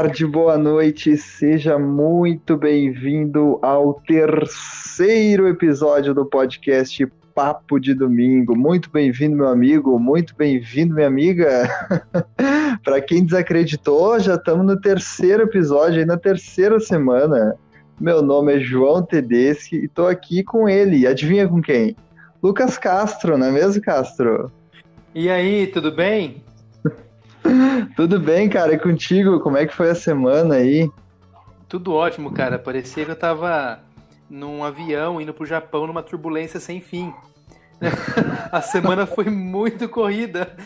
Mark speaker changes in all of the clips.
Speaker 1: tarde, boa noite, seja muito bem-vindo ao terceiro episódio do podcast Papo de Domingo. Muito bem-vindo, meu amigo, muito bem-vindo, minha amiga. Para quem desacreditou, já estamos no terceiro episódio, aí na terceira semana. Meu nome é João Tedeschi e estou aqui com ele. Adivinha com quem? Lucas Castro, não é mesmo, Castro?
Speaker 2: E aí, tudo bem?
Speaker 1: Tudo bem, cara? E contigo? Como é que foi a semana aí?
Speaker 2: Tudo ótimo, cara. Parecia que eu tava num avião indo pro Japão numa turbulência sem fim. a semana foi muito corrida.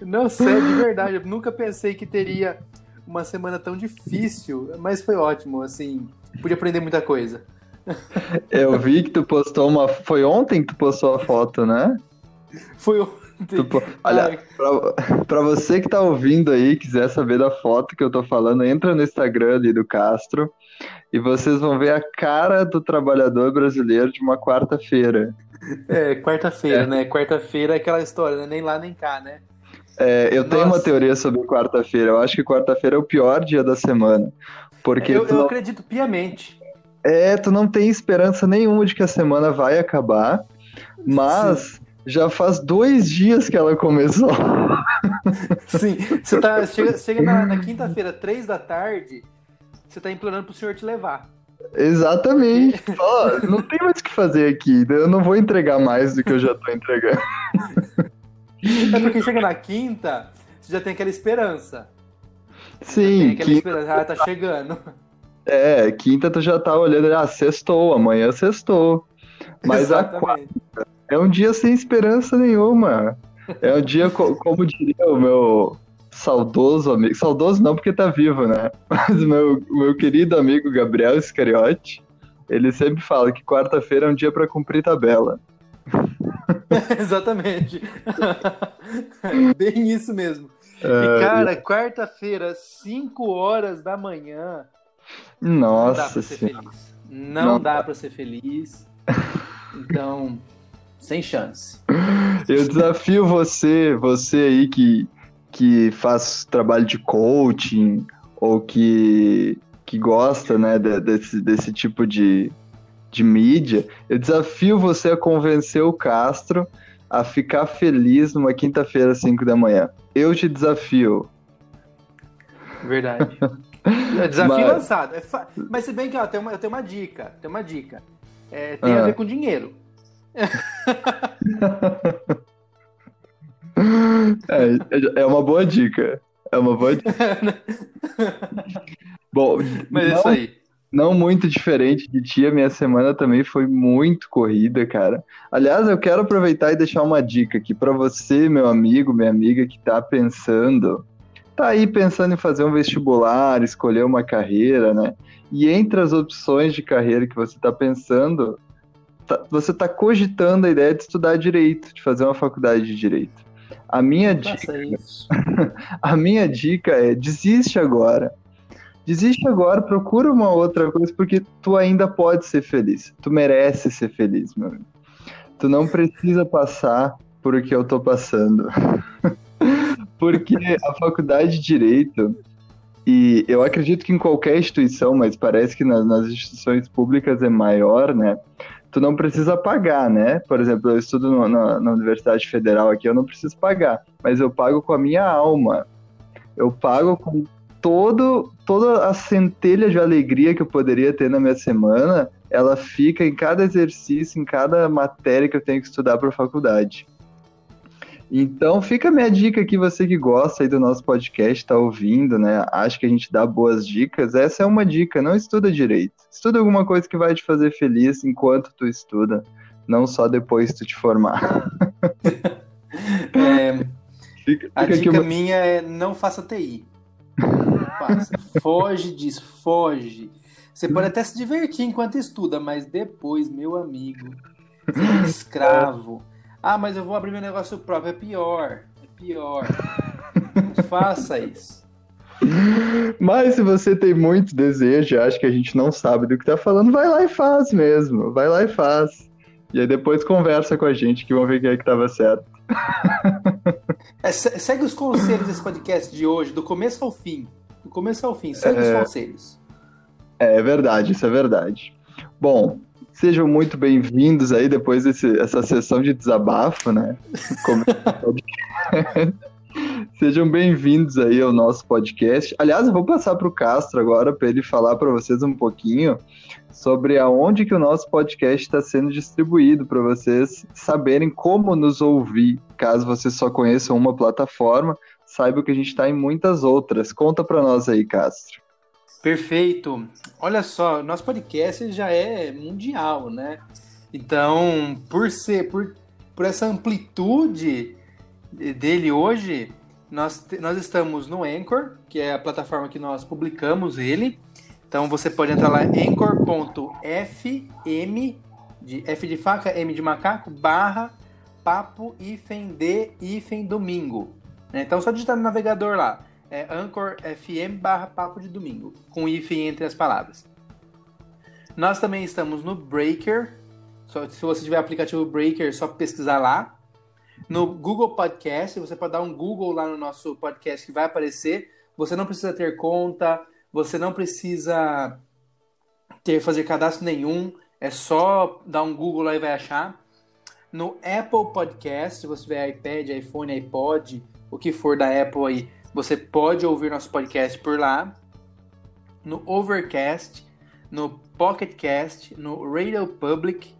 Speaker 2: Não sei, de verdade. Eu nunca pensei que teria uma semana tão difícil, mas foi ótimo, assim. Pude aprender muita coisa.
Speaker 1: Eu vi que tu postou uma. Foi ontem que tu postou a foto, né?
Speaker 2: Foi ontem.
Speaker 1: Tipo, olha, pra, pra, você que tá ouvindo aí, quiser saber da foto que eu tô falando, entra no Instagram ali do Castro e vocês vão ver a cara do trabalhador brasileiro de uma quarta-feira.
Speaker 2: É, quarta-feira, é. né? Quarta-feira é aquela história, né? Nem lá nem cá, né?
Speaker 1: É, eu Nossa. tenho uma teoria sobre quarta-feira. Eu acho que quarta-feira é o pior dia da semana. Porque
Speaker 2: eu, eu não... acredito piamente.
Speaker 1: É, tu não tem esperança nenhuma de que a semana vai acabar, mas Sim. Já faz dois dias que ela começou.
Speaker 2: Sim, você tá, chega, chega na, na quinta-feira, três da tarde, você tá implorando pro senhor te levar.
Speaker 1: Exatamente. Só, não tem mais o que fazer aqui. Eu não vou entregar mais do que eu já tô entregando.
Speaker 2: É porque chega na quinta, você já tem aquela esperança.
Speaker 1: Sim.
Speaker 2: Tem aquela quinta... esperança, ah, tá chegando.
Speaker 1: É, quinta tu já tá olhando, ah, sextou, amanhã sextou. Mas Exatamente. a quarta, é um dia sem esperança nenhuma. É um dia, como diria o meu saudoso amigo. Saudoso não, porque tá vivo, né? Mas o meu, meu querido amigo Gabriel Iscariote, ele sempre fala que quarta-feira é um dia para cumprir tabela.
Speaker 2: Exatamente. Bem isso mesmo. É... E, cara, quarta-feira, 5 horas da manhã.
Speaker 1: Nossa
Speaker 2: não dá pra ser feliz. Não, não dá pra ser feliz. Então, sem chance.
Speaker 1: Eu desafio você, você aí que, que faz trabalho de coaching ou que, que gosta né, desse, desse tipo de, de mídia, eu desafio você a convencer o Castro a ficar feliz numa quinta-feira às 5 da manhã. Eu te desafio.
Speaker 2: Verdade. É desafio Mas... lançado. É fa... Mas se bem que ó, tem uma, eu tenho uma dica. Tem uma dica. É, tem ah. a ver com dinheiro.
Speaker 1: É, é uma boa dica. É uma boa dica. Bom,
Speaker 2: mas não, isso aí.
Speaker 1: Não muito diferente de ti, a minha semana também foi muito corrida, cara. Aliás, eu quero aproveitar e deixar uma dica aqui para você, meu amigo, minha amiga que tá pensando, tá aí pensando em fazer um vestibular, escolher uma carreira, né? E entre as opções de carreira que você tá pensando, você está cogitando a ideia de estudar direito, de fazer uma faculdade de direito. A minha dica, a minha dica é desiste agora. Desiste agora, procura uma outra coisa porque tu ainda pode ser feliz. Tu merece ser feliz, meu amigo. Tu não precisa passar por o que eu tô passando. porque a faculdade de direito e eu acredito que em qualquer instituição, mas parece que nas, nas instituições públicas é maior, né? Tu não precisa pagar, né? Por exemplo, eu estudo no, na, na, Universidade Federal aqui, eu não preciso pagar, mas eu pago com a minha alma. Eu pago com todo, toda a centelha de alegria que eu poderia ter na minha semana, ela fica em cada exercício, em cada matéria que eu tenho que estudar para a faculdade. Então fica a minha dica aqui, você que gosta aí do nosso podcast, está ouvindo, né? Acha que a gente dá boas dicas. Essa é uma dica, não estuda direito. Estuda alguma coisa que vai te fazer feliz enquanto tu estuda, não só depois tu te formar.
Speaker 2: é, fica, fica a dica uma... minha é não faça TI. Não faça. Foge disso, foge. Você pode até se divertir enquanto estuda, mas depois, meu amigo, escravo. Ah, mas eu vou abrir meu negócio próprio. É pior. É pior. Faça isso.
Speaker 1: Mas se você tem muito desejo, acha que a gente não sabe do que tá falando, vai lá e faz mesmo. Vai lá e faz. E aí depois conversa com a gente que vão ver quem é que tava certo.
Speaker 2: É, segue os conselhos desse podcast de hoje, do começo ao fim. Do começo ao fim, sem é... os conselhos.
Speaker 1: É verdade, isso é verdade. Bom, sejam muito bem-vindos aí depois dessa sessão de desabafo, né? Sejam bem-vindos aí ao nosso podcast. Aliás, eu vou passar para o Castro agora para ele falar para vocês um pouquinho sobre aonde que o nosso podcast está sendo distribuído para vocês saberem como nos ouvir. Caso vocês só conheçam uma plataforma, saibam que a gente está em muitas outras. Conta para nós aí, Castro.
Speaker 2: Perfeito. Olha só, nosso podcast já é mundial, né? Então, por ser por, por essa amplitude dele hoje, nós, nós estamos no Anchor, que é a plataforma que nós publicamos ele. Então você pode entrar lá anchor.fm de F de faca, M de macaco, barra papo hífen de hífen domingo. Né? Então só digitar no navegador lá, é Anchor FM barra papo de domingo, com hífen entre as palavras. Nós também estamos no Breaker. se você tiver aplicativo Breaker, é só pesquisar lá. No Google Podcast, você pode dar um Google lá no nosso podcast que vai aparecer. Você não precisa ter conta, você não precisa ter fazer cadastro nenhum, é só dar um Google lá e vai achar. No Apple Podcast, se você tiver iPad, iPhone, iPod, o que for da Apple aí, você pode ouvir nosso podcast por lá. No Overcast, no Pocket Cast, no Radio Public,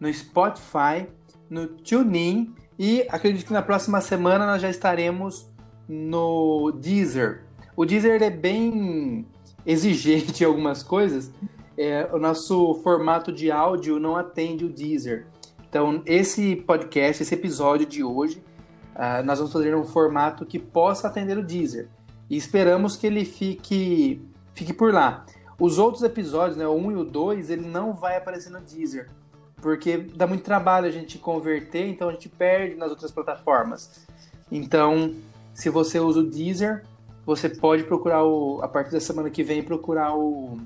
Speaker 2: no Spotify, no TuneIn e acredito que na próxima semana nós já estaremos no Deezer. O Deezer é bem exigente em algumas coisas. É, o nosso formato de áudio não atende o Deezer. Então, esse podcast, esse episódio de hoje, uh, nós vamos fazer um formato que possa atender o Deezer. E esperamos que ele fique, fique por lá. Os outros episódios, né, o 1 e o 2, ele não vai aparecer no Deezer porque dá muito trabalho a gente converter, então a gente perde nas outras plataformas. Então, se você usa o Deezer, você pode procurar o, a partir da semana que vem procurar o,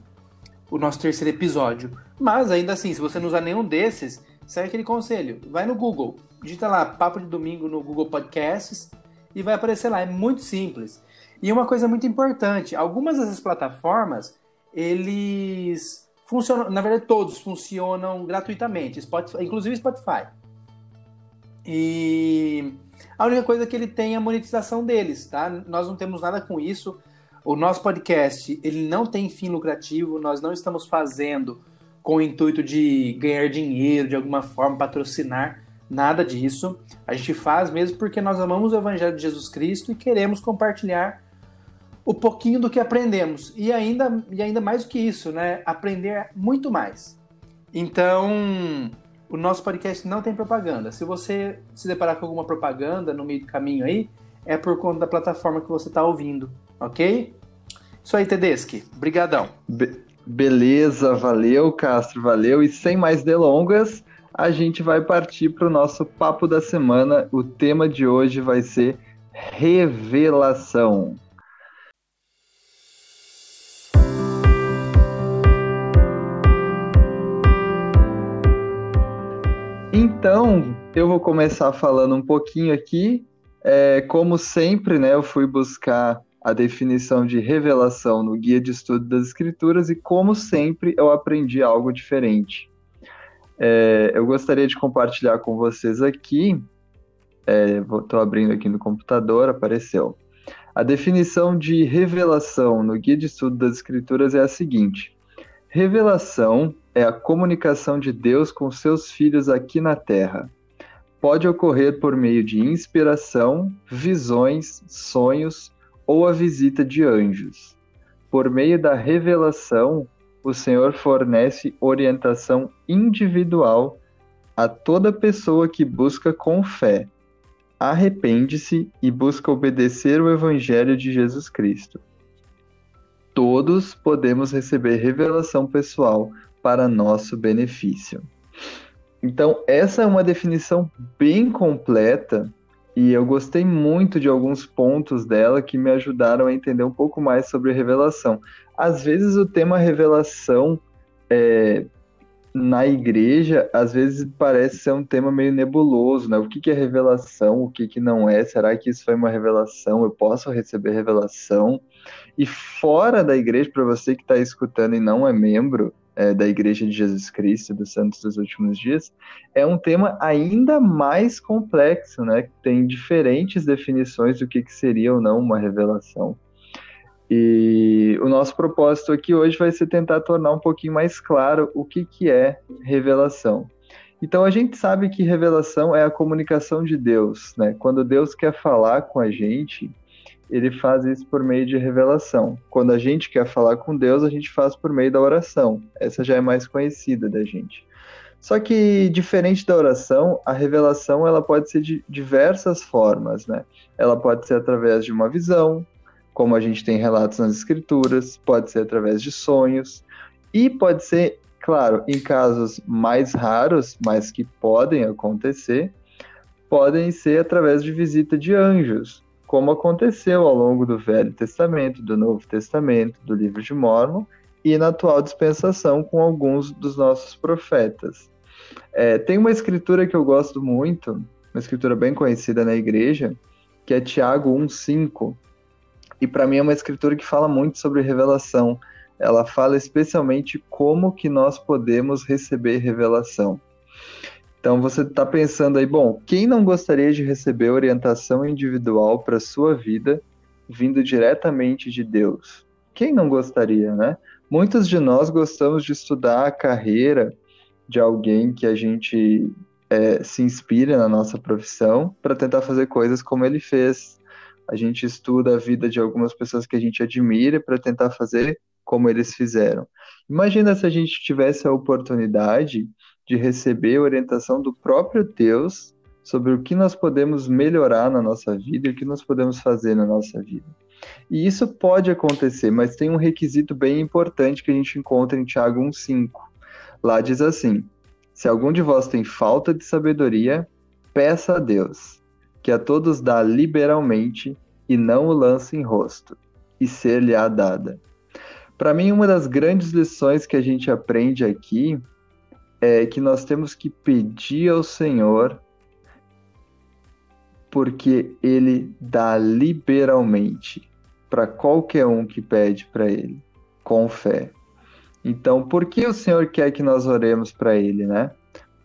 Speaker 2: o nosso terceiro episódio. Mas ainda assim, se você não usar nenhum desses, segue aquele conselho. Vai no Google, digita lá Papo de Domingo no Google Podcasts e vai aparecer lá. É muito simples. E uma coisa muito importante, algumas dessas plataformas, eles funcionam, na verdade todos funcionam gratuitamente, Spotify, inclusive Spotify. E a única coisa é que ele tem é a monetização deles, tá? Nós não temos nada com isso. O nosso podcast, ele não tem fim lucrativo, nós não estamos fazendo com o intuito de ganhar dinheiro, de alguma forma patrocinar, nada disso. A gente faz mesmo porque nós amamos o evangelho de Jesus Cristo e queremos compartilhar o pouquinho do que aprendemos. E ainda, e ainda mais do que isso, né? Aprender muito mais. Então, o nosso podcast não tem propaganda. Se você se deparar com alguma propaganda no meio do caminho aí, é por conta da plataforma que você está ouvindo, ok? Isso aí, Tedeschi. Brigadão.
Speaker 1: Be beleza, valeu, Castro, valeu. E sem mais delongas, a gente vai partir para o nosso papo da semana. O tema de hoje vai ser revelação. Então, eu vou começar falando um pouquinho aqui. É, como sempre, né, eu fui buscar a definição de revelação no Guia de Estudo das Escrituras e, como sempre, eu aprendi algo diferente. É, eu gostaria de compartilhar com vocês aqui. Estou é, abrindo aqui no computador, apareceu. A definição de revelação no Guia de Estudo das Escrituras é a seguinte: revelação é a comunicação de Deus com seus filhos aqui na Terra. Pode ocorrer por meio de inspiração, visões, sonhos ou a visita de anjos. Por meio da revelação, o Senhor fornece orientação individual a toda pessoa que busca com fé, arrepende-se e busca obedecer o Evangelho de Jesus Cristo. Todos podemos receber revelação pessoal para nosso benefício. Então, essa é uma definição bem completa e eu gostei muito de alguns pontos dela que me ajudaram a entender um pouco mais sobre revelação. Às vezes, o tema revelação é, na igreja, às vezes parece ser um tema meio nebuloso, né? O que, que é revelação, o que, que não é? Será que isso foi uma revelação? Eu posso receber revelação? E fora da igreja, para você que está escutando e não é membro é, da Igreja de Jesus Cristo, dos Santos dos Últimos Dias, é um tema ainda mais complexo, né? Tem diferentes definições do que, que seria ou não uma revelação. E o nosso propósito aqui hoje vai ser tentar tornar um pouquinho mais claro o que, que é revelação. Então a gente sabe que revelação é a comunicação de Deus, né? Quando Deus quer falar com a gente, ele faz isso por meio de revelação. Quando a gente quer falar com Deus, a gente faz por meio da oração. Essa já é mais conhecida da gente. Só que diferente da oração, a revelação ela pode ser de diversas formas, né? Ela pode ser através de uma visão, como a gente tem relatos nas escrituras, pode ser através de sonhos, e pode ser, claro, em casos mais raros, mas que podem acontecer, podem ser através de visita de anjos, como aconteceu ao longo do Velho Testamento, do Novo Testamento, do Livro de Mormon e na atual dispensação com alguns dos nossos profetas. É, tem uma escritura que eu gosto muito, uma escritura bem conhecida na igreja, que é Tiago 1,5, e para mim é uma escritura que fala muito sobre revelação. Ela fala especialmente como que nós podemos receber revelação. Então você está pensando aí, bom, quem não gostaria de receber orientação individual para sua vida vindo diretamente de Deus? Quem não gostaria, né? Muitos de nós gostamos de estudar a carreira de alguém que a gente é, se inspira na nossa profissão para tentar fazer coisas como ele fez a gente estuda a vida de algumas pessoas que a gente admira para tentar fazer como eles fizeram. Imagina se a gente tivesse a oportunidade de receber orientação do próprio Deus sobre o que nós podemos melhorar na nossa vida e o que nós podemos fazer na nossa vida. E isso pode acontecer, mas tem um requisito bem importante que a gente encontra em Tiago 1,5. Lá diz assim: Se algum de vós tem falta de sabedoria, peça a Deus, que a todos dá liberalmente e não o lança em rosto, e ser-lhe-á dada. Para mim, uma das grandes lições que a gente aprende aqui é que nós temos que pedir ao Senhor porque ele dá liberalmente para qualquer um que pede para ele, com fé. Então, por que o Senhor quer que nós oremos para ele, né?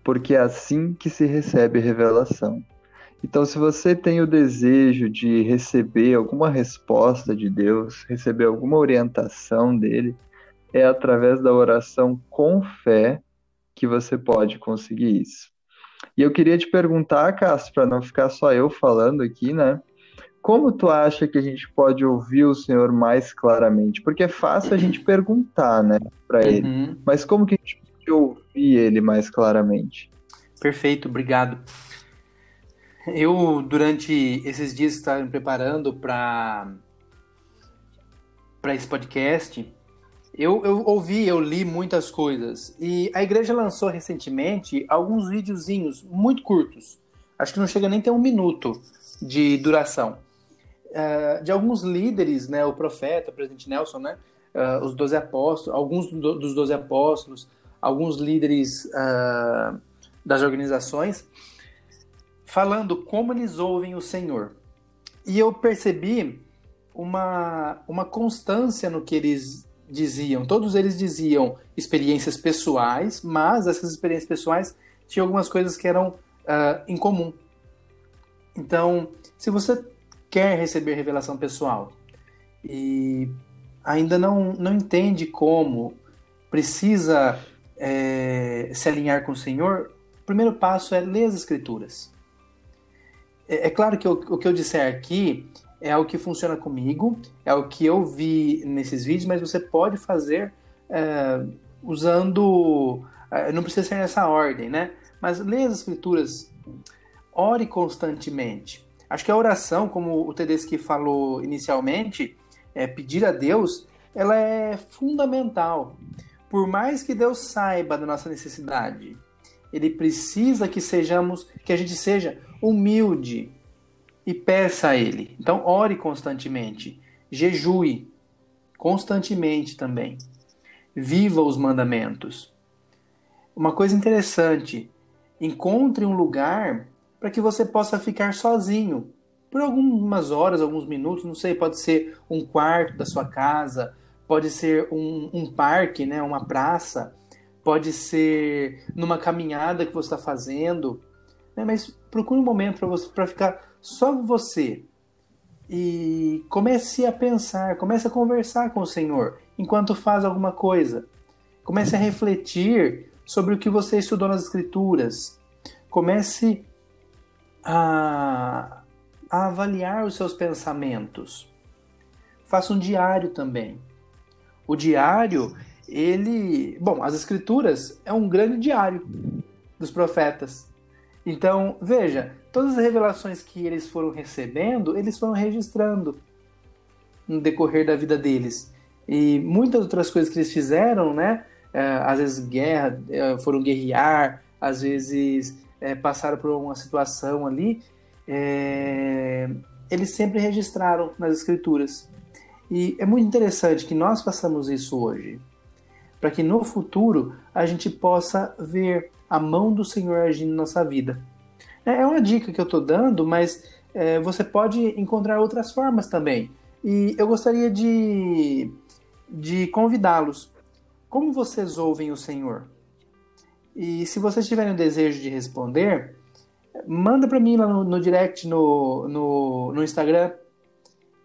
Speaker 1: Porque é assim que se recebe revelação. Então, se você tem o desejo de receber alguma resposta de Deus, receber alguma orientação dele, é através da oração com fé que você pode conseguir isso. E eu queria te perguntar, Castro, para não ficar só eu falando aqui, né? Como tu acha que a gente pode ouvir o Senhor mais claramente? Porque é fácil a gente perguntar, né, para uhum. ele. Mas como que a gente pode ouvir ele mais claramente?
Speaker 2: Perfeito, obrigado. Eu, durante esses dias que estava me preparando para esse podcast, eu, eu ouvi, eu li muitas coisas. E a igreja lançou recentemente alguns videozinhos muito curtos. Acho que não chega nem a ter um minuto de duração. Uh, de alguns líderes, né? O profeta, o presidente Nelson, né? Uh, os doze apóstolos, alguns do, dos doze apóstolos, alguns líderes uh, das organizações falando como eles ouvem o Senhor. E eu percebi uma, uma constância no que eles diziam. Todos eles diziam experiências pessoais, mas essas experiências pessoais tinham algumas coisas que eram uh, em comum. Então, se você quer receber revelação pessoal e ainda não, não entende como precisa é, se alinhar com o Senhor, o primeiro passo é ler as Escrituras. É, é claro que o, o que eu disser aqui é o que funciona comigo, é o que eu vi nesses vídeos, mas você pode fazer é, usando. É, não precisa ser nessa ordem, né? Mas leia as escrituras, ore constantemente. Acho que a oração, como o Tedeschi falou inicialmente, é pedir a Deus, ela é fundamental. Por mais que Deus saiba da nossa necessidade, ele precisa que sejamos, que a gente seja humilde e peça a Ele. Então, ore constantemente, jejue constantemente também. Viva os mandamentos. uma coisa interessante: encontre um lugar para que você possa ficar sozinho por algumas horas, alguns minutos, não sei, pode ser um quarto da sua casa, pode ser um, um parque, né, uma praça, pode ser numa caminhada que você está fazendo, né, mas procure um momento para você para ficar só você e comece a pensar, comece a conversar com o Senhor enquanto faz alguma coisa. Comece a refletir sobre o que você estudou nas Escrituras. Comece a, a avaliar os seus pensamentos. Faça um diário também. O diário, ele. Bom, as Escrituras é um grande diário dos profetas. Então, veja, todas as revelações que eles foram recebendo, eles foram registrando no decorrer da vida deles. E muitas outras coisas que eles fizeram, né? É, às vezes guerra, é, foram guerrear, às vezes é, passaram por uma situação ali, é, eles sempre registraram nas escrituras. E é muito interessante que nós façamos isso hoje, para que no futuro a gente possa ver a mão do Senhor agindo na nossa vida. É, é uma dica que eu estou dando, mas é, você pode encontrar outras formas também. E eu gostaria de, de convidá-los. Como vocês ouvem o Senhor? E se vocês tiverem o desejo de responder, manda para mim lá no, no direct no, no, no, Instagram.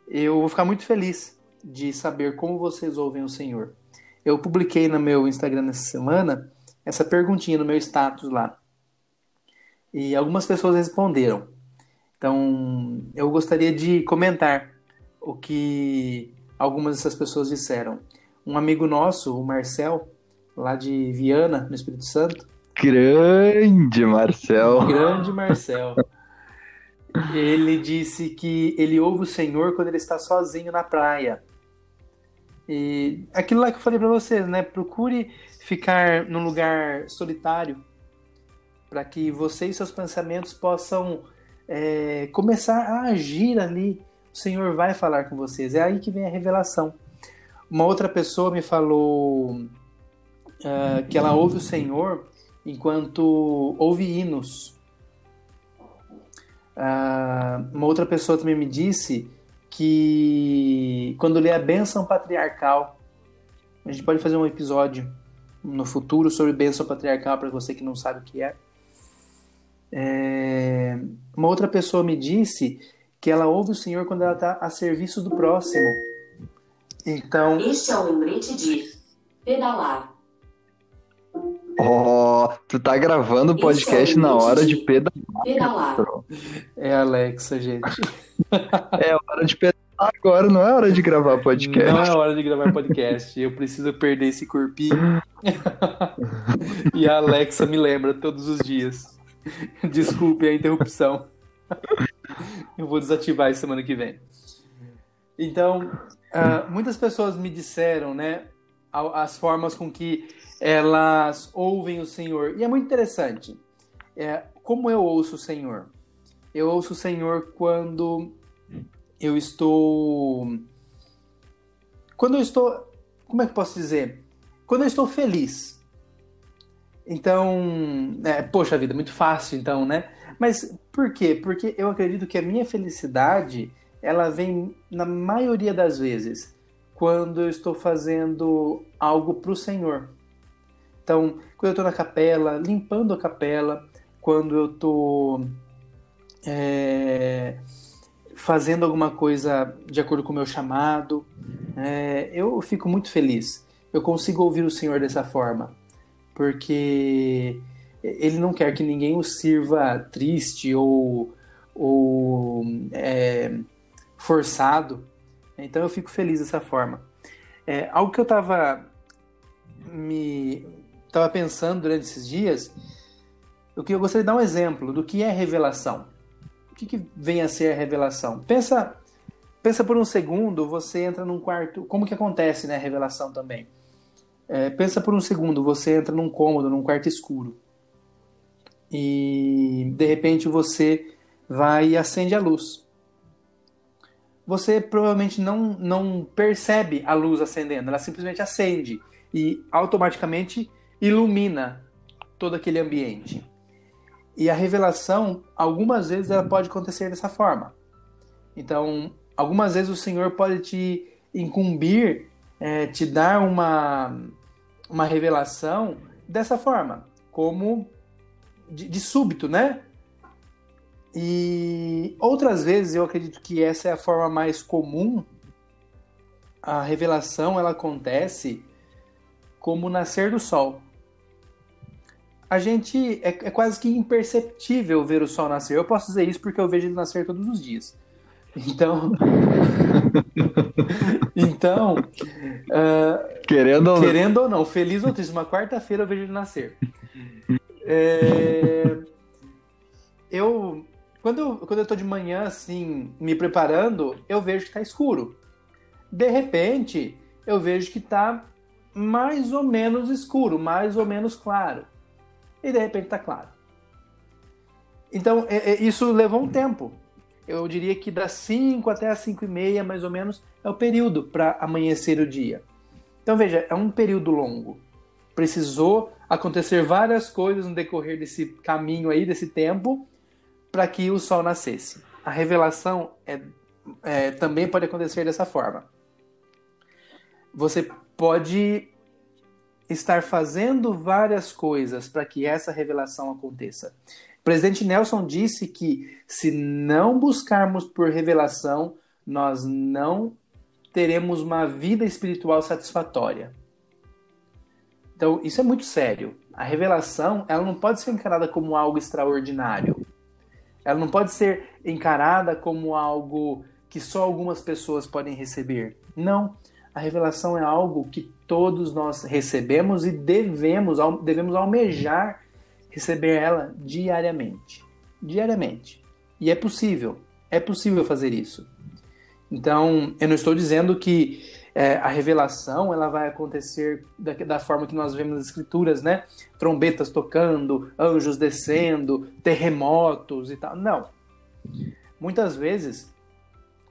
Speaker 2: Eu vou ficar muito feliz de saber como vocês ouvem o Senhor. Eu publiquei no meu Instagram nessa semana essa perguntinha no meu status lá. E algumas pessoas responderam. Então, eu gostaria de comentar o que algumas dessas pessoas disseram. Um amigo nosso, o Marcel, lá de Viana, no Espírito Santo,
Speaker 1: Grande Marcel.
Speaker 2: Grande Marcel. Ele disse que ele ouve o Senhor quando ele está sozinho na praia. E aquilo lá que eu falei para vocês, né? Procure ficar num lugar solitário para que você e seus pensamentos possam é, começar a agir ali. O Senhor vai falar com vocês. É aí que vem a revelação. Uma outra pessoa me falou uh, que ela ouve o Senhor enquanto ouve hinos. Uh, uma outra pessoa também me disse que quando lê a bênção patriarcal, a gente pode fazer um episódio no futuro sobre bênção patriarcal para você que não sabe o que é. é. Uma outra pessoa me disse que ela ouve o Senhor quando ela está a serviço do próximo. Então.
Speaker 3: Este é o lembrete de pedalar.
Speaker 1: Ó, oh, tu tá gravando o podcast na hora de pedalar.
Speaker 3: pedalar.
Speaker 2: É Alexa, gente.
Speaker 1: é hora de pedalar agora, não é hora de gravar podcast.
Speaker 2: Não é hora de gravar podcast. Eu preciso perder esse corpinho. e a Alexa me lembra todos os dias. Desculpe a interrupção. Eu vou desativar semana que vem. Então, uh, muitas pessoas me disseram, né, as formas com que elas ouvem o Senhor. E é muito interessante. É, como eu ouço o Senhor? Eu ouço o Senhor quando eu estou. Quando eu estou. Como é que posso dizer? Quando eu estou feliz. Então, é, poxa vida, muito fácil então, né? Mas por quê? Porque eu acredito que a minha felicidade, ela vem na maioria das vezes quando eu estou fazendo algo para o Senhor. Então, quando eu estou na capela, limpando a capela, quando eu estou é, fazendo alguma coisa de acordo com o meu chamado, é, eu fico muito feliz. Eu consigo ouvir o Senhor dessa forma, porque Ele não quer que ninguém o sirva triste ou, ou é, forçado. Então eu fico feliz dessa forma. É, algo que eu estava me estava pensando durante esses dias, o que eu gostaria de dar um exemplo do que é revelação. O que, que vem a ser a revelação? Pensa, pensa por um segundo, você entra num quarto. Como que acontece, né, a revelação também? É, pensa por um segundo, você entra num cômodo, num quarto escuro. E de repente você vai e acende a luz. Você provavelmente não, não percebe a luz acendendo, ela simplesmente acende e automaticamente ilumina todo aquele ambiente. E a revelação, algumas vezes, ela pode acontecer dessa forma. Então, algumas vezes o Senhor pode te incumbir, é, te dar uma, uma revelação dessa forma, como de, de súbito, né? E outras vezes eu acredito que essa é a forma mais comum. A revelação ela acontece como o nascer do sol. A gente é, é, quase que imperceptível ver o sol nascer. Eu posso dizer isso porque eu vejo ele nascer todos os dias. Então, então, uh,
Speaker 1: querendo, ou
Speaker 2: querendo ou não, feliz ou triste, uma quarta-feira eu vejo ele nascer. É, eu quando quando eu tô de manhã, assim, me preparando, eu vejo que tá escuro. De repente, eu vejo que tá mais ou menos escuro, mais ou menos claro. E de repente tá claro. Então, é, é, isso levou um tempo. Eu diria que das 5 até as 5 e meia, mais ou menos, é o período para amanhecer o dia. Então, veja, é um período longo. Precisou acontecer várias coisas no decorrer desse caminho aí, desse tempo, para que o sol nascesse. A revelação é, é, também pode acontecer dessa forma. Você pode estar fazendo várias coisas para que essa revelação aconteça. O presidente Nelson disse que se não buscarmos por revelação, nós não teremos uma vida espiritual satisfatória. Então, isso é muito sério. A revelação, ela não pode ser encarada como algo extraordinário. Ela não pode ser encarada como algo que só algumas pessoas podem receber. Não. A revelação é algo que todos nós recebemos e devemos, devemos almejar receber ela diariamente. Diariamente. E é possível. É possível fazer isso. Então, eu não estou dizendo que é, a revelação ela vai acontecer da, da, forma que nós vemos nas escrituras, né? Trombetas tocando, anjos descendo, terremotos e tal. Não. Muitas vezes,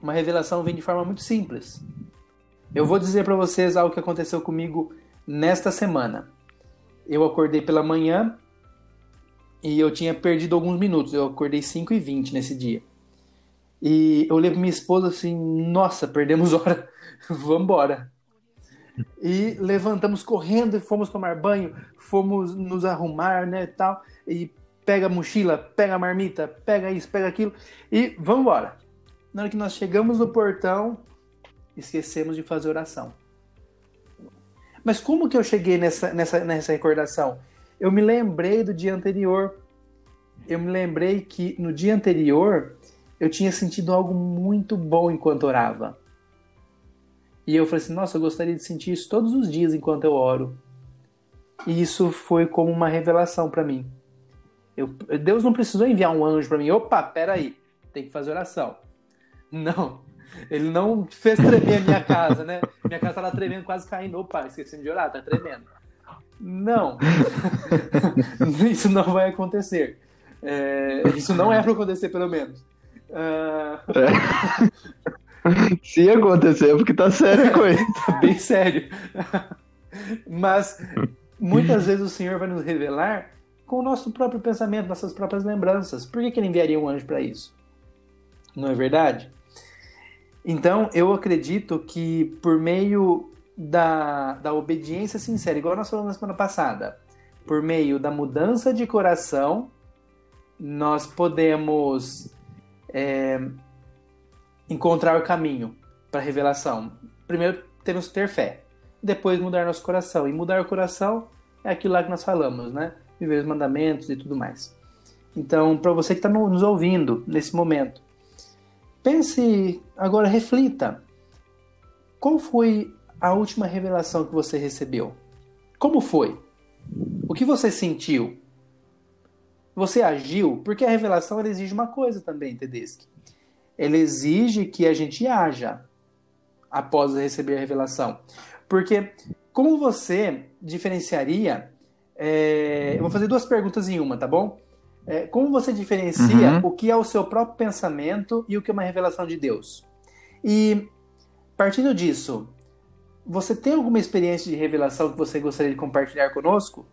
Speaker 2: uma revelação vem de forma muito simples. Eu vou dizer para vocês algo que aconteceu comigo nesta semana. Eu acordei pela manhã e eu tinha perdido alguns minutos. Eu acordei 5 e 20 nesse dia. E eu olhei pra minha esposa assim, nossa, perdemos hora vamos embora. E levantamos correndo e fomos tomar banho, fomos nos arrumar, né, tal, e pega a mochila, pega a marmita, pega isso, pega aquilo e vamos embora. Na hora que nós chegamos no portão, esquecemos de fazer oração. Mas como que eu cheguei nessa, nessa, nessa recordação? Eu me lembrei do dia anterior. Eu me lembrei que no dia anterior eu tinha sentido algo muito bom enquanto orava. E eu falei assim: nossa, eu gostaria de sentir isso todos os dias enquanto eu oro. E isso foi como uma revelação para mim. Eu, Deus não precisou enviar um anjo para mim. Opa, peraí, tem que fazer oração. Não, ele não fez tremer a minha casa, né? Minha casa tava tremendo, quase caindo. Opa, esqueci de orar, tá tremendo. Não, isso não vai acontecer. É, isso não é para acontecer, pelo menos. Uh...
Speaker 1: Se acontecer, é porque tá sério a coisa.
Speaker 2: tá bem sério. Mas muitas vezes o Senhor vai nos revelar com o nosso próprio pensamento, nossas próprias lembranças. Por que, que ele enviaria um anjo para isso? Não é verdade? Então, eu acredito que por meio da, da obediência sincera, igual nós falamos na semana passada, por meio da mudança de coração, nós podemos é, encontrar o caminho para a revelação. Primeiro temos que ter fé, depois mudar nosso coração. E mudar o coração é aquilo lá que nós falamos, né? Viver os mandamentos e tudo mais. Então, para você que está nos ouvindo nesse momento, pense agora, reflita. Qual foi a última revelação que você recebeu? Como foi? O que você sentiu? Você agiu? Porque a revelação exige uma coisa também, Tedeschi ele exige que a gente haja após receber a revelação. Porque como você diferenciaria. É, eu vou fazer duas perguntas em uma, tá bom? É, como você diferencia uhum. o que é o seu próprio pensamento e o que é uma revelação de Deus? E partindo disso, você tem alguma experiência de revelação que você gostaria de compartilhar conosco?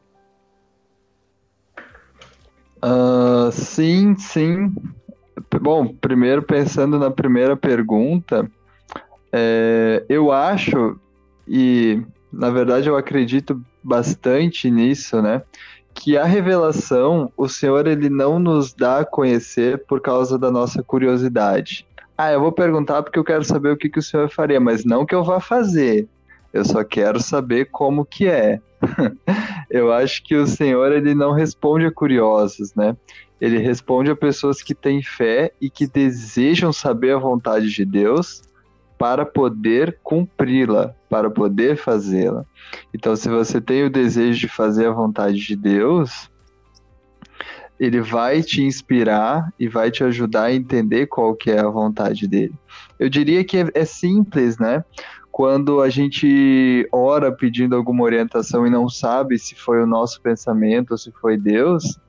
Speaker 1: Uh, sim, sim. Bom, primeiro pensando na primeira pergunta, é, eu acho, e na verdade eu acredito bastante nisso, né? Que a revelação, o Senhor ele não nos dá a conhecer por causa da nossa curiosidade. Ah, eu vou perguntar porque eu quero saber o que, que o Senhor faria, mas não que eu vá fazer. Eu só quero saber como que é. eu acho que o Senhor ele não responde a curiosos, né? Ele responde a pessoas que têm fé e que desejam saber a vontade de Deus para poder cumpri-la, para poder fazê-la. Então, se você tem o desejo de fazer a vontade de Deus, ele vai te inspirar e vai te ajudar a entender qual que é a vontade dele. Eu diria que é, é simples, né? Quando a gente ora pedindo alguma orientação e não sabe se foi o nosso pensamento ou se foi Deus,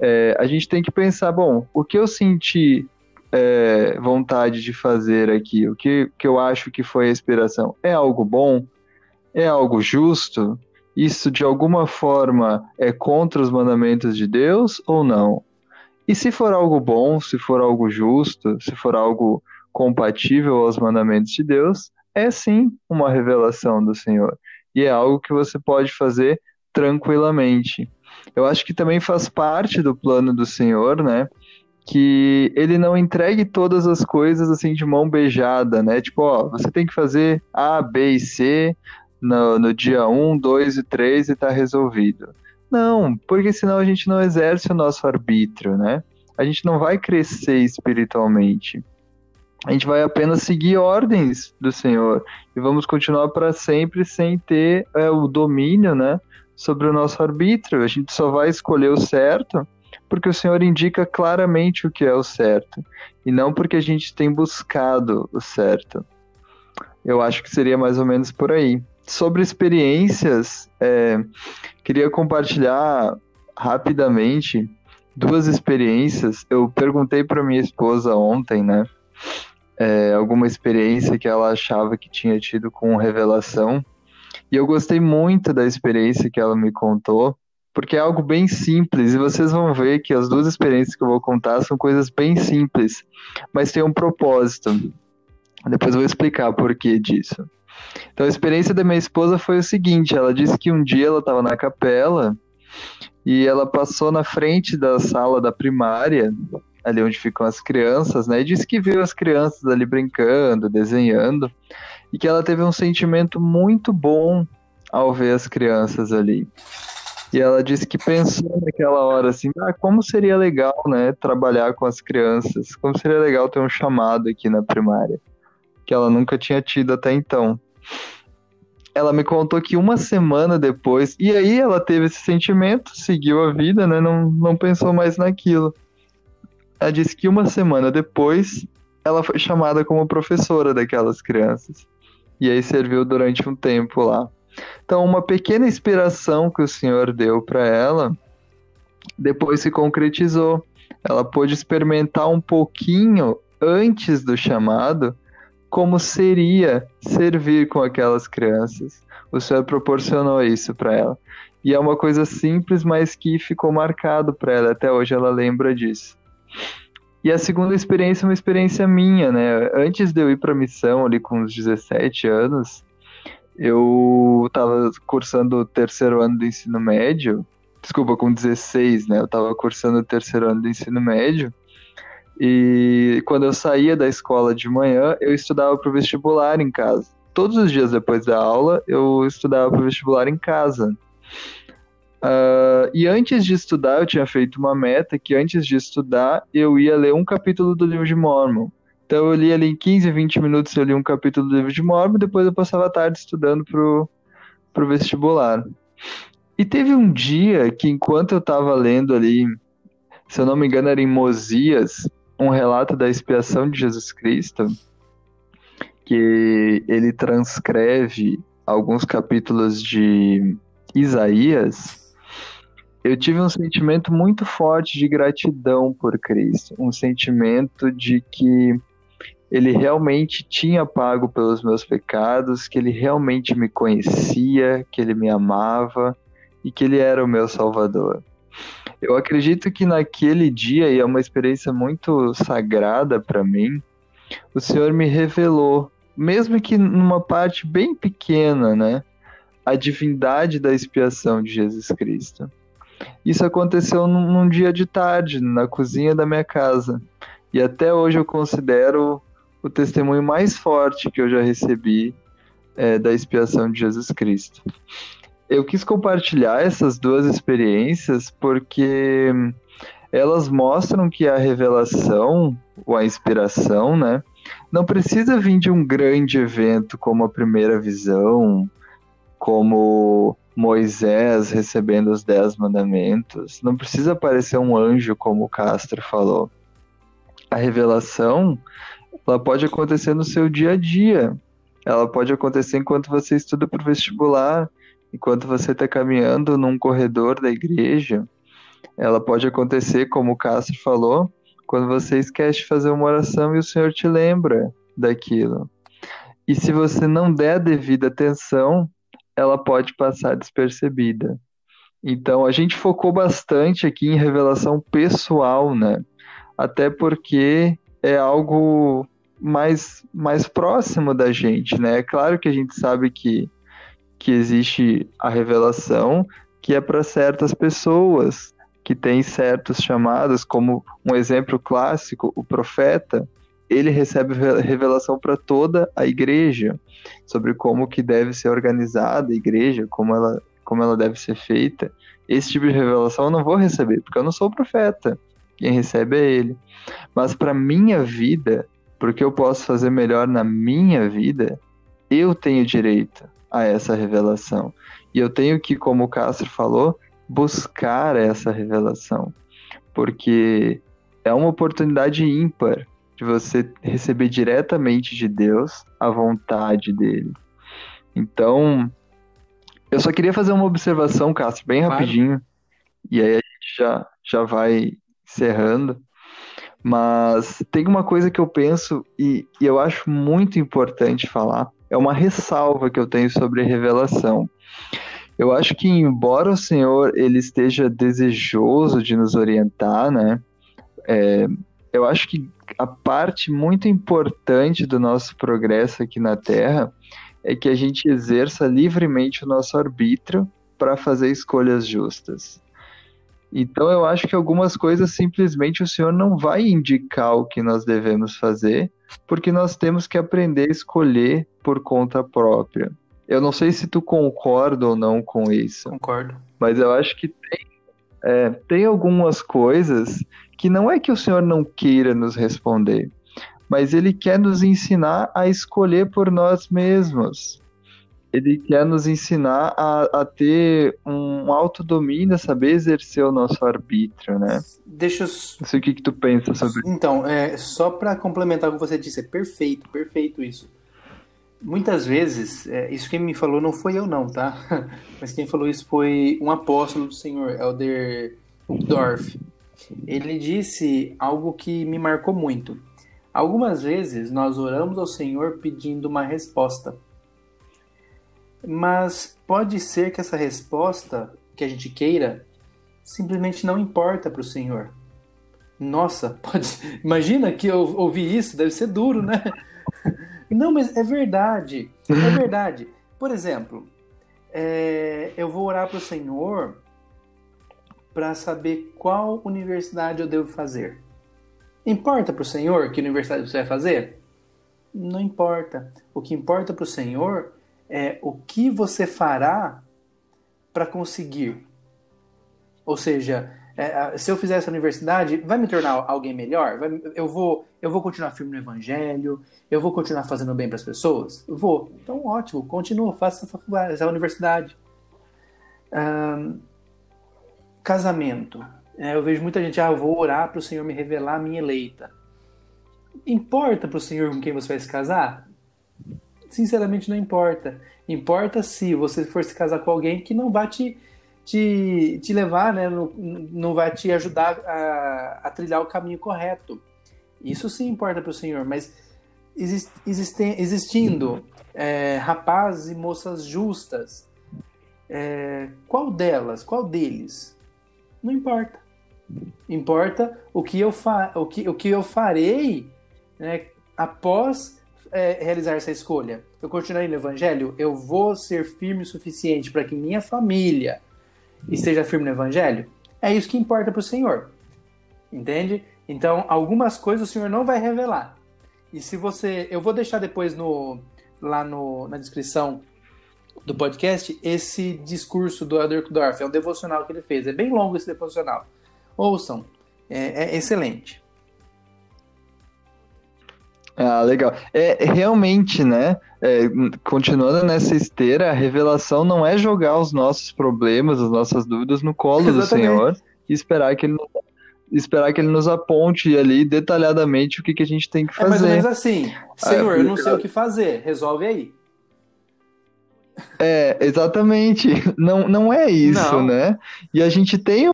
Speaker 1: é, a gente tem que pensar, bom, o que eu senti é, vontade de fazer aqui, o que, que eu acho que foi a inspiração, é algo bom? É algo justo? Isso de alguma forma é contra os mandamentos de Deus ou não? E se for algo bom, se for algo justo, se for algo compatível aos mandamentos de Deus, é sim uma revelação do Senhor. E é algo que você pode fazer tranquilamente. Eu acho que também faz parte do plano do Senhor, né? que ele não entregue todas as coisas assim de mão beijada, né? Tipo, ó, você tem que fazer A, B e C no, no dia 1, 2 e 3 e tá resolvido. Não, porque senão a gente não exerce o nosso arbítrio, né? A gente não vai crescer espiritualmente. A gente vai apenas seguir ordens do Senhor e vamos continuar para sempre sem ter é, o domínio, né, sobre o nosso arbítrio. A gente só vai escolher o certo porque o Senhor indica claramente o que é o certo, e não porque a gente tem buscado o certo. Eu acho que seria mais ou menos por aí. Sobre experiências, é, queria compartilhar rapidamente duas experiências. Eu perguntei para minha esposa ontem, né? É, alguma experiência que ela achava que tinha tido com revelação. E eu gostei muito da experiência que ela me contou porque é algo bem simples e vocês vão ver que as duas experiências que eu vou contar são coisas bem simples, mas tem um propósito. Depois eu vou explicar por que disso. Então a experiência da minha esposa foi o seguinte: ela disse que um dia ela estava na capela e ela passou na frente da sala da primária, ali onde ficam as crianças, né? E disse que viu as crianças ali brincando, desenhando, e que ela teve um sentimento muito bom ao ver as crianças ali. E ela disse que pensou naquela hora assim, ah, como seria legal, né, trabalhar com as crianças, como seria legal ter um chamado aqui na primária, que ela nunca tinha tido até então. Ela me contou que uma semana depois, e aí ela teve esse sentimento, seguiu a vida, né, não, não pensou mais naquilo. Ela disse que uma semana depois, ela foi chamada como professora daquelas crianças. E aí serviu durante um tempo lá. Então, uma pequena inspiração que o Senhor deu para ela, depois se concretizou. Ela pôde experimentar um pouquinho antes do chamado como seria servir com aquelas crianças. O Senhor proporcionou isso para ela. E é uma coisa simples, mas que ficou marcado para ela. Até hoje ela lembra disso. E a segunda experiência é uma experiência minha, né? Antes de eu ir para missão, ali com uns 17 anos, eu estava cursando o terceiro ano do ensino médio, desculpa, com 16, né? Eu estava cursando o terceiro ano do ensino médio. E quando eu saía da escola de manhã, eu estudava para o vestibular em casa. Todos os dias depois da aula, eu estudava para o vestibular em casa. Uh, e antes de estudar, eu tinha feito uma meta que antes de estudar, eu ia ler um capítulo do livro de Mormon. Então eu li ali em 15, 20 minutos, eu li um capítulo do livro de Mormon, depois eu passava a tarde estudando pro, pro vestibular. E teve um dia que enquanto eu estava lendo ali, se eu não me engano era em Mosias, um relato da expiação de Jesus Cristo, que ele transcreve alguns capítulos de Isaías, eu tive um sentimento muito forte de gratidão por Cristo, um sentimento de que ele realmente tinha pago pelos meus pecados, que ele realmente me conhecia, que ele me amava e que ele era o meu salvador. Eu acredito que naquele dia, e é uma experiência muito sagrada para mim, o Senhor me revelou, mesmo que numa parte bem pequena, né, a divindade da expiação de Jesus Cristo. Isso aconteceu num, num dia de tarde, na cozinha da minha casa. E até hoje eu considero o testemunho mais forte que eu já recebi é, da expiação de Jesus Cristo. Eu quis compartilhar essas duas experiências porque elas mostram que a revelação ou a inspiração, né, não precisa vir de um grande evento como a primeira visão, como Moisés recebendo os dez mandamentos. Não precisa aparecer um anjo, como o Castro falou. A revelação ela pode acontecer no seu dia a dia. Ela pode acontecer enquanto você estuda para o vestibular, enquanto você está caminhando num corredor da igreja. Ela pode acontecer, como o Castro falou, quando você esquece de fazer uma oração e o Senhor te lembra daquilo. E se você não der devida atenção, ela pode passar despercebida. Então, a gente focou bastante aqui em revelação pessoal, né? Até porque é algo mais, mais próximo da gente, né? É claro que a gente sabe que, que existe a revelação que é para certas pessoas, que tem certos chamados, como um exemplo clássico, o profeta, ele recebe revelação para toda a igreja sobre como que deve ser organizada a igreja, como ela, como ela deve ser feita. Esse tipo de revelação eu não vou receber, porque eu não sou profeta. Quem recebe é ele. Mas para minha vida, porque eu posso fazer melhor na minha vida, eu tenho direito a essa revelação. E eu tenho que, como o Castro falou, buscar essa revelação. Porque é uma oportunidade ímpar de você receber diretamente de Deus a vontade dele. Então, eu só queria fazer uma observação, Castro, bem claro. rapidinho. E aí a gente já, já vai encerrando. Mas tem uma coisa que eu penso e, e eu acho muito importante falar. É uma ressalva que eu tenho sobre a revelação. Eu acho que embora o Senhor ele esteja desejoso de nos orientar, né? É, eu acho que a parte muito importante do nosso progresso aqui na Terra é que a gente exerça livremente o nosso arbítrio para fazer escolhas justas. Então eu acho que algumas coisas simplesmente o Senhor não vai indicar o que nós devemos fazer, porque nós temos que aprender a escolher por conta própria. Eu não sei se tu concorda ou não com isso.
Speaker 2: Concordo.
Speaker 1: Mas eu acho que tem, é, tem algumas coisas que não é que o Senhor não queira nos responder, mas Ele quer nos ensinar a escolher por nós mesmos. Ele quer nos ensinar a, a ter um autodomínio, a saber exercer o nosso arbítrio, né?
Speaker 2: Deixa eu...
Speaker 1: Não sei o que, que tu pensa sobre
Speaker 2: isso. Então, é, só para complementar o que você disse, é perfeito, perfeito isso. Muitas vezes, é, isso quem me falou não foi eu não, tá? Mas quem falou isso foi um apóstolo do Senhor, Elder Dorf ele disse algo que me marcou muito. Algumas vezes nós oramos ao Senhor pedindo uma resposta. Mas pode ser que essa resposta que a gente queira simplesmente não importa para o Senhor. Nossa, pode... imagina que eu ouvi isso, deve ser duro, né? Não, mas é verdade. É verdade. Por exemplo, é... eu vou orar para o Senhor para saber qual universidade eu devo fazer. Importa para o Senhor que universidade você vai fazer? Não importa. O que importa para o Senhor é o que você fará para conseguir. Ou seja, é, se eu fizer essa universidade, vai me tornar alguém melhor? Vai, eu, vou, eu vou continuar firme no Evangelho? Eu vou continuar fazendo bem para as pessoas? Vou. Então, ótimo, continua, faça essa, essa universidade. Um, Casamento. É, eu vejo muita gente, ah, eu vou orar para o Senhor me revelar a minha eleita. Importa para o Senhor com quem você vai se casar? Sinceramente, não importa. Importa se você for se casar com alguém que não vai te, te, te levar, né? não, não vai te ajudar a, a trilhar o caminho correto. Isso sim importa para o Senhor, mas exist, existindo é, rapazes e moças justas, é, qual delas, qual deles não importa. Importa o que eu, fa o que, o que eu farei né, após é, realizar essa escolha. Eu continuarei no Evangelho? Eu vou ser firme o suficiente para que minha família esteja firme no Evangelho? É isso que importa para o Senhor. Entende? Então, algumas coisas o Senhor não vai revelar. E se você. Eu vou deixar depois no, lá no, na descrição do podcast esse discurso do Elder Kudorf. É um devocional que ele fez. É bem longo esse devocional. Ouçam. É, é excelente.
Speaker 1: Ah, legal. É realmente, né? É, continuando nessa esteira, a revelação não é jogar os nossos problemas, as nossas dúvidas no colo Exatamente. do Senhor e esperar que ele nos, esperar que ele nos aponte ali detalhadamente o que, que a gente tem que fazer. É mais ou
Speaker 2: menos assim, Senhor, eu não sei o que fazer, resolve aí.
Speaker 1: É, exatamente. Não, não é isso, não. né? E a gente tem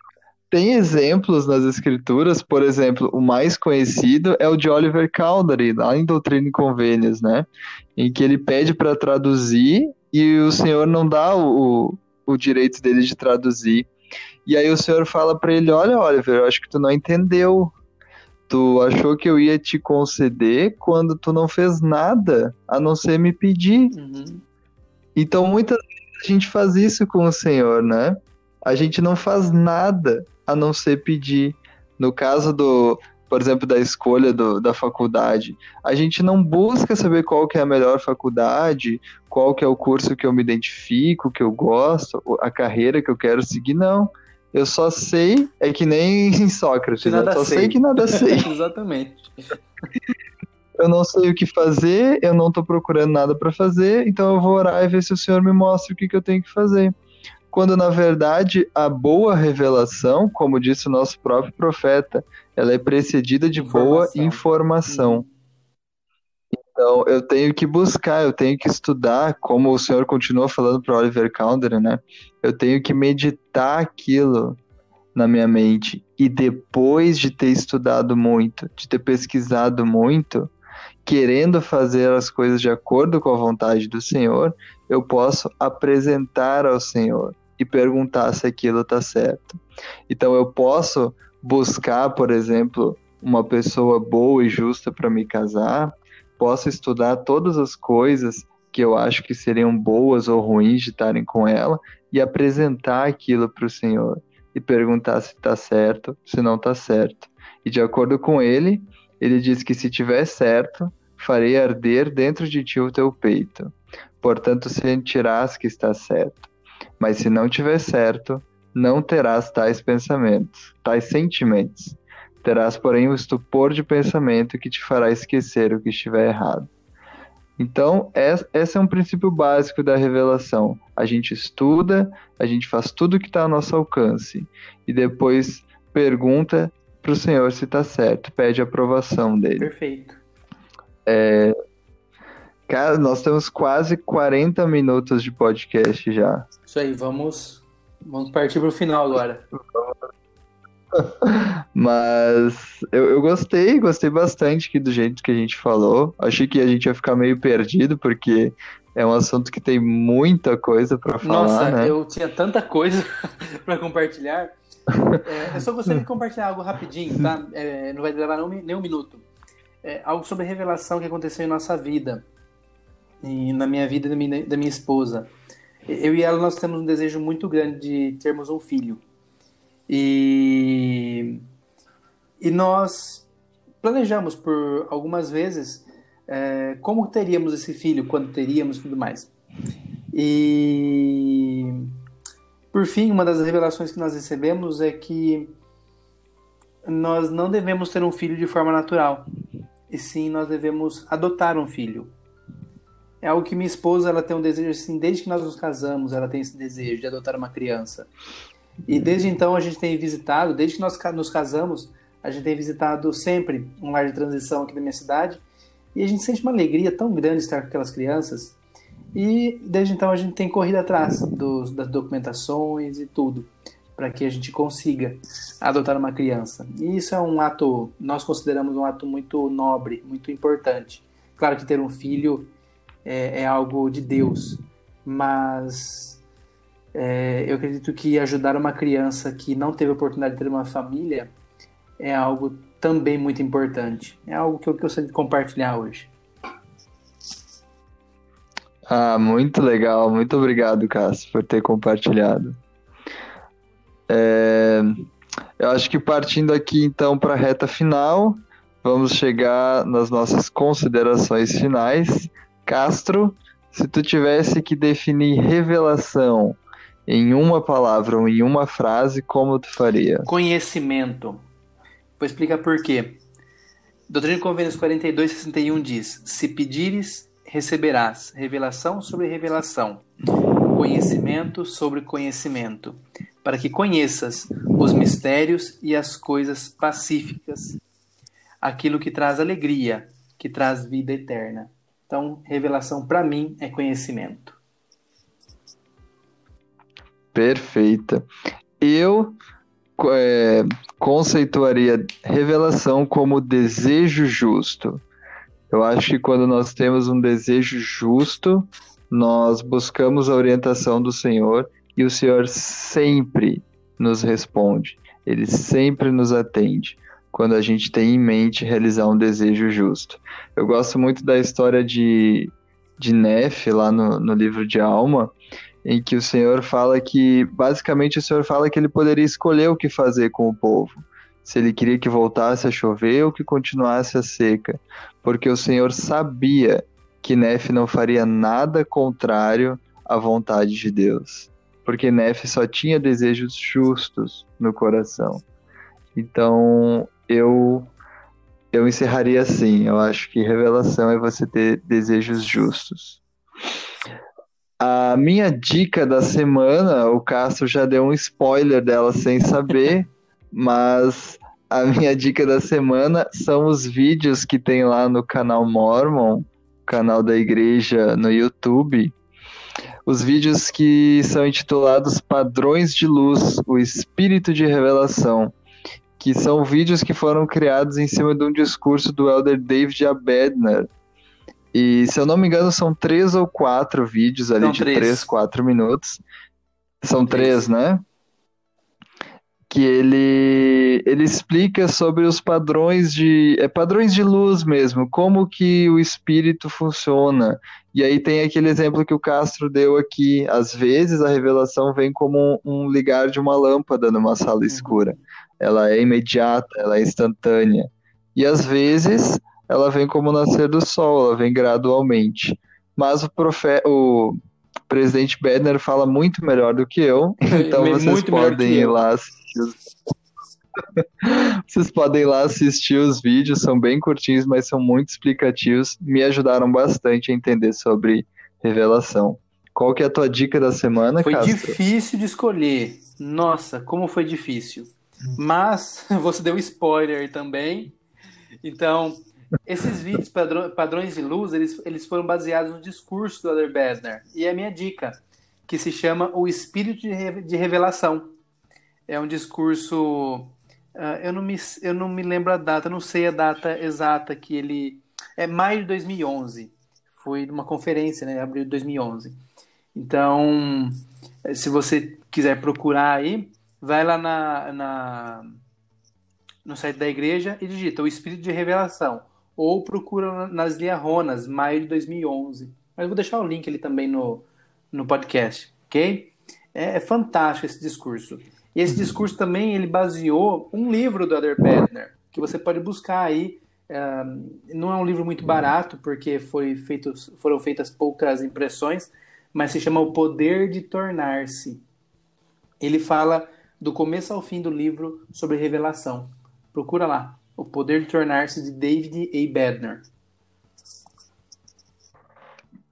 Speaker 1: tem exemplos nas escrituras, por exemplo, o mais conhecido é o de Oliver Cowdery, lá em Doutrina e Convênios, né? Em que ele pede para traduzir e o Senhor não dá o, o direito dele de traduzir. E aí o Senhor fala para ele: Olha, Oliver, eu acho que tu não entendeu. Tu achou que eu ia te conceder quando tu não fez nada a não ser me pedir. Uhum. Então muitas vezes a gente faz isso com o Senhor, né? A gente não faz nada a não ser pedir. No caso do, por exemplo, da escolha do, da faculdade, a gente não busca saber qual que é a melhor faculdade, qual que é o curso que eu me identifico, que eu gosto, a carreira que eu quero seguir, não. Eu só sei, é que nem em Sócrates, eu só sei. sei que nada sei.
Speaker 2: Exatamente.
Speaker 1: Eu não sei o que fazer, eu não estou procurando nada para fazer, então eu vou orar e ver se o Senhor me mostra o que, que eu tenho que fazer quando na verdade a boa revelação, como disse o nosso próprio profeta, ela é precedida de informação. boa informação. Então, eu tenho que buscar, eu tenho que estudar, como o senhor continua falando para Oliver Cowdery, né? Eu tenho que meditar aquilo na minha mente e depois de ter estudado muito, de ter pesquisado muito, querendo fazer as coisas de acordo com a vontade do Senhor, eu posso apresentar ao Senhor e perguntar se aquilo está certo. Então eu posso buscar, por exemplo, uma pessoa boa e justa para me casar, posso estudar todas as coisas que eu acho que seriam boas ou ruins de estarem com ela e apresentar aquilo para o Senhor e perguntar se está certo, se não está certo. E de acordo com ele, ele diz que se tiver certo, farei arder dentro de ti o teu peito. Portanto, sentirás que está certo. Mas se não tiver certo, não terás tais pensamentos, tais sentimentos. Terás, porém, o estupor de pensamento que te fará esquecer o que estiver errado. Então, esse é um princípio básico da revelação. A gente estuda, a gente faz tudo que está ao nosso alcance e depois pergunta para o Senhor se está certo, pede a aprovação dele.
Speaker 2: Perfeito.
Speaker 1: É, Cara, nós temos quase 40 minutos de podcast já.
Speaker 2: Isso aí, vamos, vamos partir para o final agora.
Speaker 1: Mas eu, eu gostei, gostei bastante aqui do jeito que a gente falou. Achei que a gente ia ficar meio perdido, porque é um assunto que tem muita coisa para falar. Nossa, né?
Speaker 2: eu tinha tanta coisa para compartilhar. É, eu só gostaria de compartilhar algo rapidinho, tá? É, não vai levar nem um minuto. É, algo sobre a revelação que aconteceu em nossa vida e na minha vida e da minha, da minha esposa. Eu e ela nós temos um desejo muito grande de termos um filho. E, e nós planejamos por algumas vezes é, como teríamos esse filho, quando teríamos e tudo mais. E por fim, uma das revelações que nós recebemos é que nós não devemos ter um filho de forma natural, e sim nós devemos adotar um filho é algo que minha esposa ela tem um desejo assim, desde que nós nos casamos, ela tem esse desejo de adotar uma criança. E desde então a gente tem visitado, desde que nós nos casamos, a gente tem visitado sempre um lar de transição aqui da minha cidade. E a gente sente uma alegria tão grande estar com aquelas crianças. E desde então a gente tem corrido atrás dos, das documentações e tudo para que a gente consiga adotar uma criança. E isso é um ato, nós consideramos um ato muito nobre, muito importante. Claro que ter um filho é, é algo de Deus, mas é, eu acredito que ajudar uma criança que não teve oportunidade de ter uma família é algo também muito importante. É algo que eu gostaria de compartilhar hoje.
Speaker 1: Ah, muito legal. Muito obrigado, Cássio, por ter compartilhado. É, eu acho que partindo aqui então para a reta final, vamos chegar nas nossas considerações finais. Castro, se tu tivesse que definir revelação em uma palavra ou em uma frase, como tu faria?
Speaker 2: Conhecimento. Vou explicar por quê. Doutrina e Convênios 42, 61 diz: Se pedires, receberás revelação sobre revelação, conhecimento sobre conhecimento, para que conheças os mistérios e as coisas pacíficas, aquilo que traz alegria, que traz vida eterna. Então, revelação para mim é conhecimento.
Speaker 1: Perfeita. Eu é, conceituaria revelação como desejo justo. Eu acho que quando nós temos um desejo justo, nós buscamos a orientação do Senhor e o Senhor sempre nos responde, ele sempre nos atende quando a gente tem em mente realizar um desejo justo. Eu gosto muito da história de, de Nefe, lá no, no livro de Alma, em que o Senhor fala que, basicamente, o Senhor fala que ele poderia escolher o que fazer com o povo. Se ele queria que voltasse a chover ou que continuasse a seca. Porque o Senhor sabia que Nefe não faria nada contrário à vontade de Deus. Porque Nefe só tinha desejos justos no coração. Então, eu eu encerraria assim. Eu acho que revelação é você ter desejos justos. A minha dica da semana, o Castro já deu um spoiler dela sem saber, mas a minha dica da semana são os vídeos que tem lá no canal Mormon, canal da igreja no YouTube. Os vídeos que são intitulados Padrões de Luz, o Espírito de Revelação, que são vídeos que foram criados em cima de um discurso do elder David Abedner, e se eu não me engano, são três ou quatro vídeos ali são de três. três, quatro minutos. São três, três né? Que ele, ele explica sobre os padrões de. É padrões de luz mesmo, como que o espírito funciona. E aí tem aquele exemplo que o Castro deu aqui. Às vezes a revelação vem como um, um ligar de uma lâmpada numa sala uhum. escura. Ela é imediata, ela é instantânea. E às vezes ela vem como o nascer do sol, ela vem gradualmente. Mas o, profe... o presidente Bedner fala muito melhor do que eu, então vocês podem ir lá assistir os... Vocês podem ir lá assistir os vídeos, são bem curtinhos, mas são muito explicativos. Me ajudaram bastante a entender sobre revelação. Qual que é a tua dica da semana,
Speaker 2: Foi Castro? difícil de escolher. Nossa, como foi difícil. Mas você deu spoiler também. Então, esses vídeos padrões de luz, eles, eles foram baseados no discurso do Elder Besner. E a minha dica, que se chama O Espírito de Revelação. É um discurso... Uh, eu, não me, eu não me lembro a data, não sei a data exata que ele... É maio de 2011. Foi numa conferência, né? Abril de 2011. Então, se você quiser procurar aí, vai lá na, na no site da igreja e digita o Espírito de Revelação ou procura nas Liarronas, maio de 2011. Mas eu vou deixar o link ali também no, no podcast, ok? É, é fantástico esse discurso. E esse discurso também ele baseou um livro do Adair Bedner, que você pode buscar aí. não é um livro muito barato, porque foi feito, foram feitas poucas impressões, mas se chama O Poder de Tornar-se. Ele fala do começo ao fim do livro sobre revelação. Procura lá. O Poder de Tornar-se de David A. Bednar.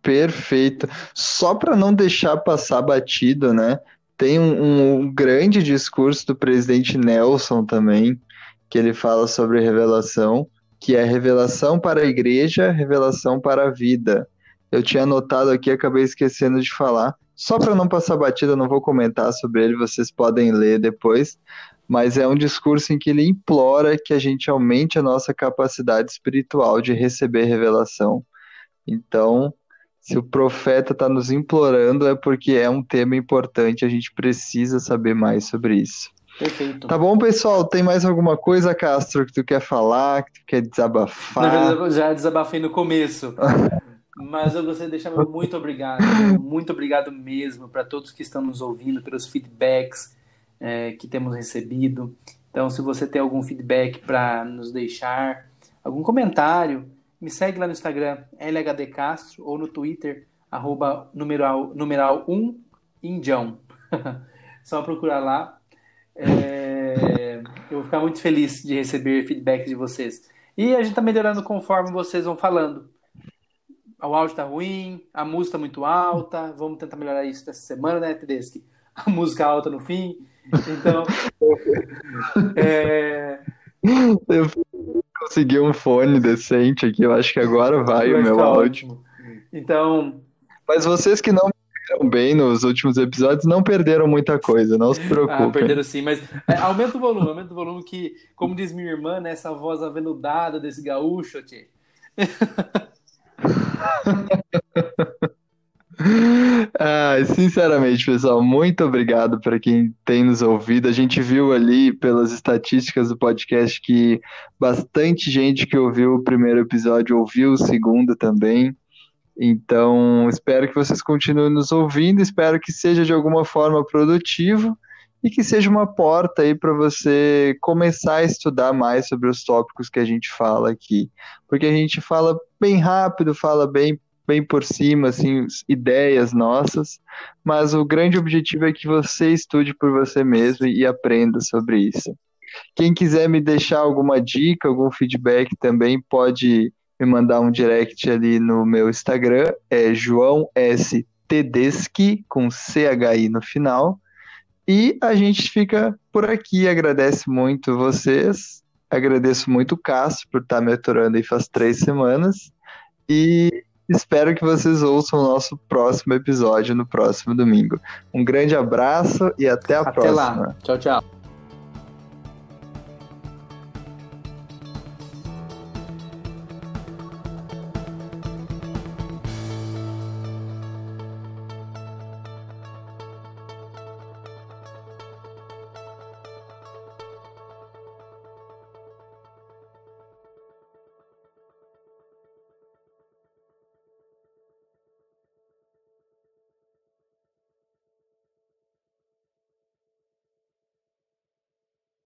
Speaker 1: Perfeito. Só para não deixar passar batido, né? Tem um, um, grande discurso do presidente Nelson também, que ele fala sobre revelação, que é revelação para a igreja, revelação para a vida. Eu tinha anotado aqui, acabei esquecendo de falar. Só para não passar batida, não vou comentar sobre ele, vocês podem ler depois mas é um discurso em que ele implora que a gente aumente a nossa capacidade espiritual de receber revelação. Então, se o profeta está nos implorando, é porque é um tema importante, a gente precisa saber mais sobre isso.
Speaker 2: Perfeito.
Speaker 1: Tá bom, pessoal? Tem mais alguma coisa, Castro, que tu quer falar, que tu quer desabafar?
Speaker 2: Na verdade, eu já desabafei no começo. Mas eu gostaria de deixar meu muito obrigado, muito obrigado mesmo para todos que estão nos ouvindo, pelos feedbacks é, que temos recebido. Então, se você tem algum feedback para nos deixar, algum comentário, me segue lá no Instagram, LHDCastro, ou no Twitter, arroba numeral, numeral 1 Indião. Só procurar lá. É, eu vou ficar muito feliz de receber feedback de vocês. E a gente está melhorando conforme vocês vão falando. O áudio tá ruim, a música tá muito alta. Vamos tentar melhorar isso essa semana, né, Tedeschi? A música alta no fim. Então. é...
Speaker 1: Eu consegui um fone decente aqui, eu acho que agora vai, vai o meu áudio. Ótimo.
Speaker 2: Então.
Speaker 1: Mas vocês que não perderam bem nos últimos episódios não perderam muita coisa, não se preocupem. Ah,
Speaker 2: perderam sim, mas é, aumenta o volume, aumenta o volume que, como diz minha irmã, né, essa voz aveludada desse gaúcho, tchê.
Speaker 1: Ah, sinceramente, pessoal, muito obrigado para quem tem nos ouvido. A gente viu ali pelas estatísticas do podcast que bastante gente que ouviu o primeiro episódio ouviu o segundo também. Então, espero que vocês continuem nos ouvindo, espero que seja de alguma forma produtivo e que seja uma porta aí para você começar a estudar mais sobre os tópicos que a gente fala aqui, porque a gente fala bem rápido, fala bem bem por cima, assim, ideias nossas, mas o grande objetivo é que você estude por você mesmo e aprenda sobre isso. Quem quiser me deixar alguma dica, algum feedback também pode me mandar um direct ali no meu Instagram, é João S. Tedeschi, com CHI no final. E a gente fica por aqui, agradece muito vocês, agradeço muito o Cássio por estar me aturando aí faz três semanas. E Espero que vocês ouçam o nosso próximo episódio no próximo domingo. Um grande abraço e até a
Speaker 2: até
Speaker 1: próxima.
Speaker 2: Até lá. Tchau, tchau.